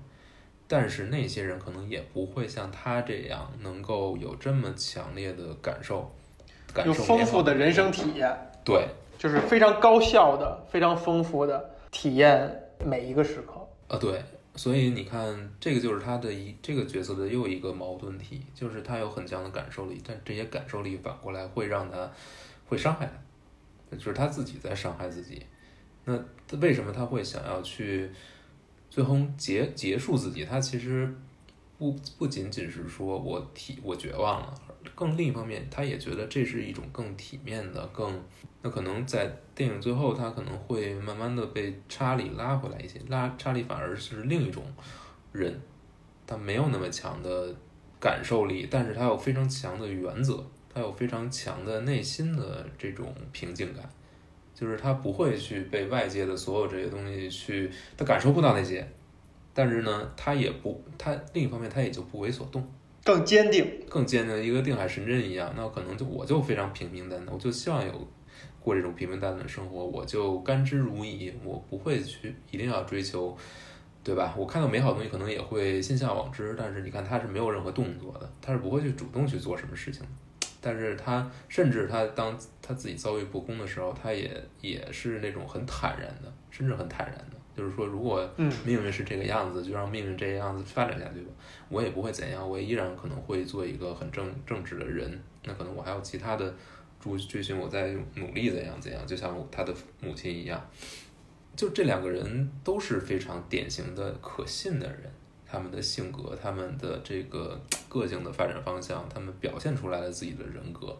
但是那些人可能也不会像他这样，能够有这么强烈的感受，有丰富的人生体验。对，就是非常高效的、非常丰富的体验每一个时刻。啊，对。所以你看，这个就是他的一这个角色的又一个矛盾体，就是他有很强的感受力，但这些感受力反过来会让他会伤害他，就是他自己在伤害自己。那为什么他会想要去最后结结束自己？他其实不不仅仅是说我体我绝望了，更另一方面，他也觉得这是一种更体面的、更那可能在电影最后，他可能会慢慢的被查理拉回来一些，拉查理反而是另一种人，他没有那么强的感受力，但是他有非常强的原则，他有非常强的内心的这种平静感。就是他不会去被外界的所有这些东西去，他感受不到那些，但是呢，他也不，他另一方面他也就不为所动，更坚定，更坚定，一个定海神针一样。那可能就我就非常平平淡淡，我就希望有过这种平平淡淡的生活，我就甘之如饴，我不会去一定要追求，对吧？我看到美好的东西可能也会心向往之，但是你看他是没有任何动作的，他是不会去主动去做什么事情的。但是他甚至他当他自己遭遇不公的时候，他也也是那种很坦然的，甚至很坦然的，就是说，如果命运是这个样子，就让命运这个样子发展下去吧，我也不会怎样，我依然可能会做一个很正正直的人。那可能我还有其他的追追寻，我在努力怎样怎样，就像他的母亲一样，就这两个人都是非常典型的可信的人。他们的性格，他们的这个个性的发展方向，他们表现出来了自己的人格，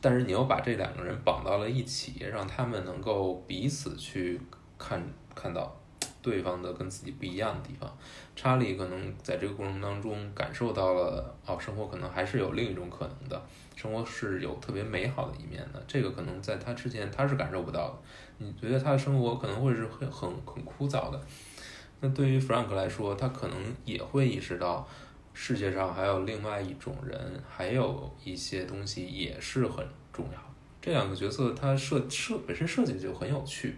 但是你又把这两个人绑到了一起，让他们能够彼此去看看到对方的跟自己不一样的地方。查理可能在这个过程当中感受到了，哦，生活可能还是有另一种可能的，生活是有特别美好的一面的。这个可能在他之前他是感受不到的。你觉得他的生活可能会是很很很枯燥的。那对于 Frank 来说，他可能也会意识到世界上还有另外一种人，还有一些东西也是很重要。这两个角色他设设本身设计就很有趣，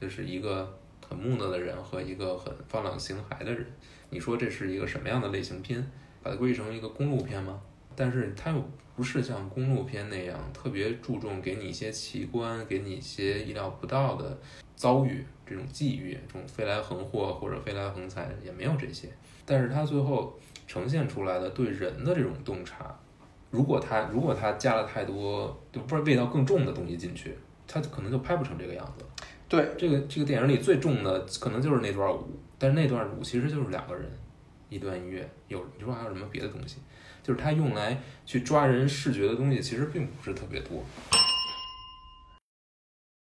就是一个很木讷的人和一个很放浪形骸的人。你说这是一个什么样的类型片？把它归成一个公路片吗？但是它又不是像公路片那样特别注重给你一些奇观，给你一些意料不到的遭遇。这种际遇，这种飞来横祸或者飞来横财也没有这些，但是他最后呈现出来的对人的这种洞察，如果他如果他加了太多就不是味道更重的东西进去，他可能就拍不成这个样子。对，这个这个电影里最重的可能就是那段舞，但是那段舞其实就是两个人，一段音乐，有你说还有什么别的东西？就是它用来去抓人视觉的东西其实并不是特别多。